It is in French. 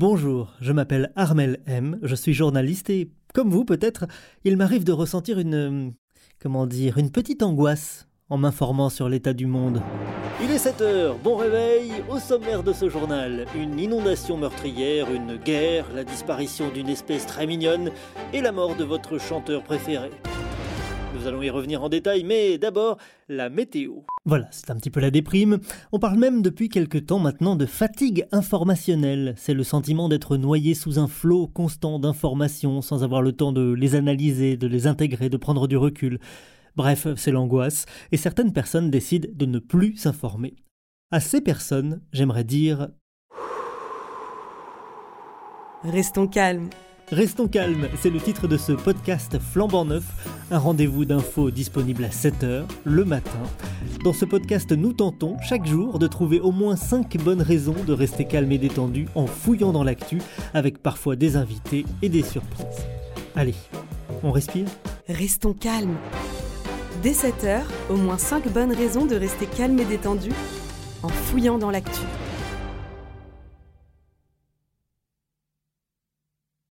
Bonjour, je m'appelle Armel M, je suis journaliste et, comme vous peut-être, il m'arrive de ressentir une... euh, comment dire, une petite angoisse en m'informant sur l'état du monde. Il est 7 heures, bon réveil, au sommaire de ce journal, une inondation meurtrière, une guerre, la disparition d'une espèce très mignonne et la mort de votre chanteur préféré. Nous allons y revenir en détail, mais d'abord, la météo. Voilà, c'est un petit peu la déprime. On parle même depuis quelque temps maintenant de fatigue informationnelle. C'est le sentiment d'être noyé sous un flot constant d'informations sans avoir le temps de les analyser, de les intégrer, de prendre du recul. Bref, c'est l'angoisse, et certaines personnes décident de ne plus s'informer. À ces personnes, j'aimerais dire Restons calmes. Restons calmes, c'est le titre de ce podcast flambant neuf, un rendez-vous d'infos disponible à 7h le matin. Dans ce podcast, nous tentons chaque jour de trouver au moins 5 bonnes raisons de rester calme et détendu en fouillant dans l'actu, avec parfois des invités et des surprises. Allez, on respire? Restons calmes. Dès 7 heures, au moins 5 bonnes raisons de rester calme et détendu en fouillant dans l'actu.